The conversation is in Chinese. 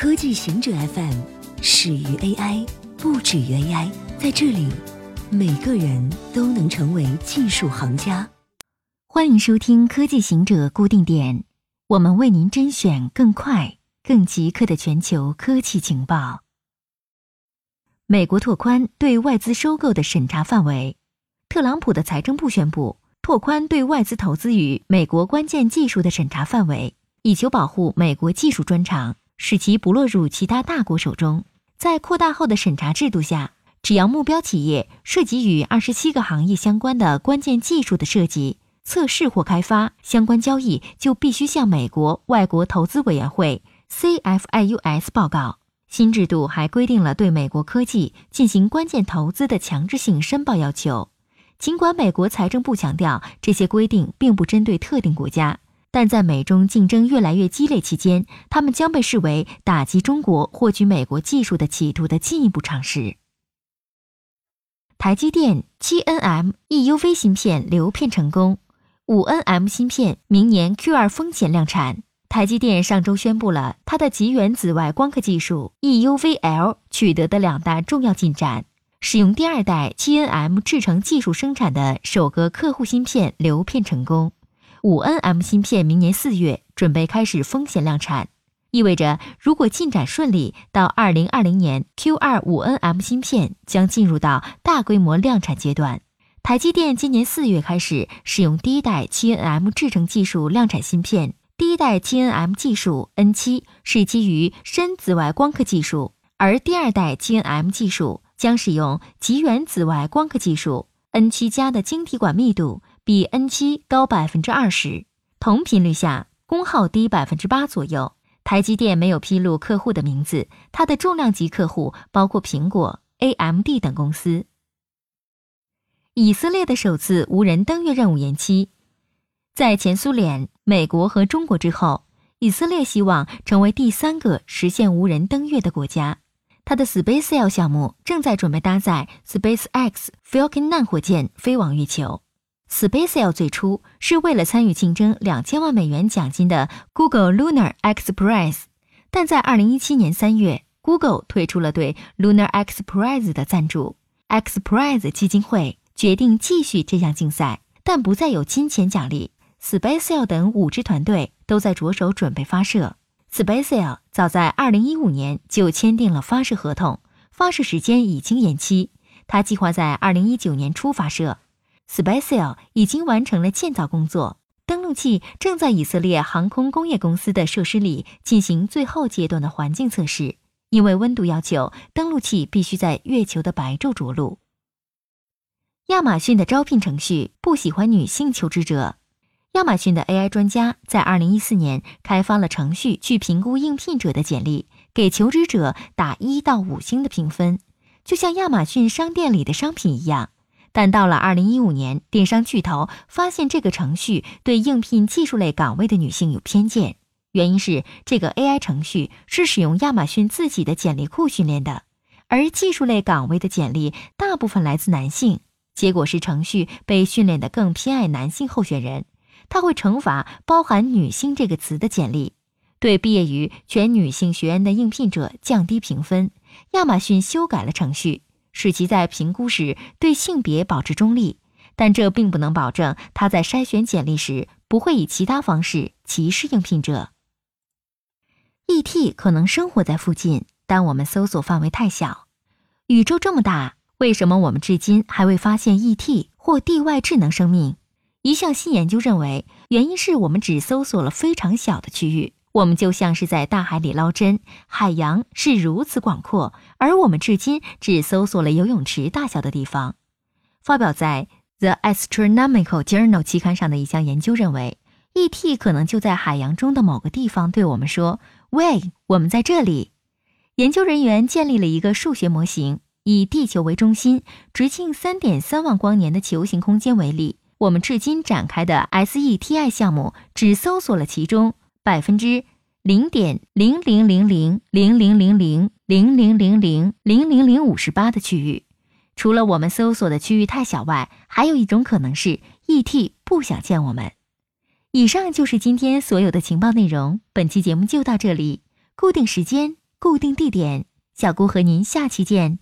科技行者 FM 始于 AI，不止于 AI。在这里，每个人都能成为技术行家。欢迎收听科技行者固定点，我们为您甄选更快、更即刻的全球科技情报。美国拓宽对外资收购的审查范围。特朗普的财政部宣布拓宽对外资投资与美国关键技术的审查范围，以求保护美国技术专长。使其不落入其他大国手中。在扩大后的审查制度下，只要目标企业涉及与二十七个行业相关的关键技术的设计、测试或开发相关交易，就必须向美国外国投资委员会 （CFIUS） 报告。新制度还规定了对美国科技进行关键投资的强制性申报要求。尽管美国财政部强调这些规定并不针对特定国家。但在美中竞争越来越激烈期间，他们将被视为打击中国获取美国技术的企图的进一步尝试。台积电 7nm EUV 芯片流片成功，5nm 芯片明年 Q2 风险量产。台积电上周宣布了它的极远紫外光刻技术 EUVL 取得的两大重要进展，使用第二代 7nm 制程技术生产的首个客户芯片流片成功。五 nm 芯片明年四月准备开始风险量产，意味着如果进展顺利，到二零二零年 Q 二五 nm 芯片将进入到大规模量产阶段。台积电今年四月开始使用第一代 7nm 制程技术量产芯片，第一代 7nm 技术 N 七是基于深紫外光刻技术，而第二代 7nm 技术将使用极远紫外光刻技术 N 七加的晶体管密度。比 N 七高百分之二十，同频率下功耗低百分之八左右。台积电没有披露客户的名字，它的重量级客户包括苹果、AMD 等公司。以色列的首次无人登月任务延期，在前苏联、美国和中国之后，以色列希望成为第三个实现无人登月的国家。它的 SpaceX 项目正在准备搭载 SpaceX Falcon 9火箭飞往月球。SpaceX 最初是为了参与竞争两千万美元奖金的 Google Lunar X Prize，但在二零一七年三月，Google 退出了对 Lunar X Prize 的赞助，X Prize 基金会决定继续这项竞赛，但不再有金钱奖励。SpaceX 等五支团队都在着手准备发射。SpaceX 早在二零一五年就签订了发射合同，发射时间已经延期，它计划在二零一九年初发射。SpaceX 已经完成了建造工作，登陆器正在以色列航空工业公司的设施里进行最后阶段的环境测试。因为温度要求，登陆器必须在月球的白昼着陆。亚马逊的招聘程序不喜欢女性求职者。亚马逊的 AI 专家在2014年开发了程序去评估应聘者的简历，给求职者打一到五星的评分，就像亚马逊商店里的商品一样。但到了二零一五年，电商巨头发现这个程序对应聘技术类岗位的女性有偏见。原因是这个 AI 程序是使用亚马逊自己的简历库训练的，而技术类岗位的简历大部分来自男性。结果是程序被训练的更偏爱男性候选人，它会惩罚包含“女性”这个词的简历，对毕业于全女性学院的应聘者降低评分。亚马逊修改了程序。使其在评估时对性别保持中立，但这并不能保证他在筛选简历时不会以其他方式歧视应聘者。E.T. 可能生活在附近，但我们搜索范围太小。宇宙这么大，为什么我们至今还未发现 E.T. 或地外智能生命？一项新研究认为，原因是我们只搜索了非常小的区域。我们就像是在大海里捞针，海洋是如此广阔，而我们至今只搜索了游泳池大小的地方。发表在《The Astronomical Journal》期刊上的一项研究认为，E.T. 可能就在海洋中的某个地方对我们说：“喂，我们在这里。”研究人员建立了一个数学模型，以地球为中心、直径三点三万光年的球形空间为例。我们至今展开的 SETI 项目只搜索了其中。百分之零点零零零零零零零零零零零零零零零五十八的区域，除了我们搜索的区域太小外，还有一种可能是 ET 不想见我们。以上就是今天所有的情报内容，本期节目就到这里，固定时间固定地点，小姑和您下期见。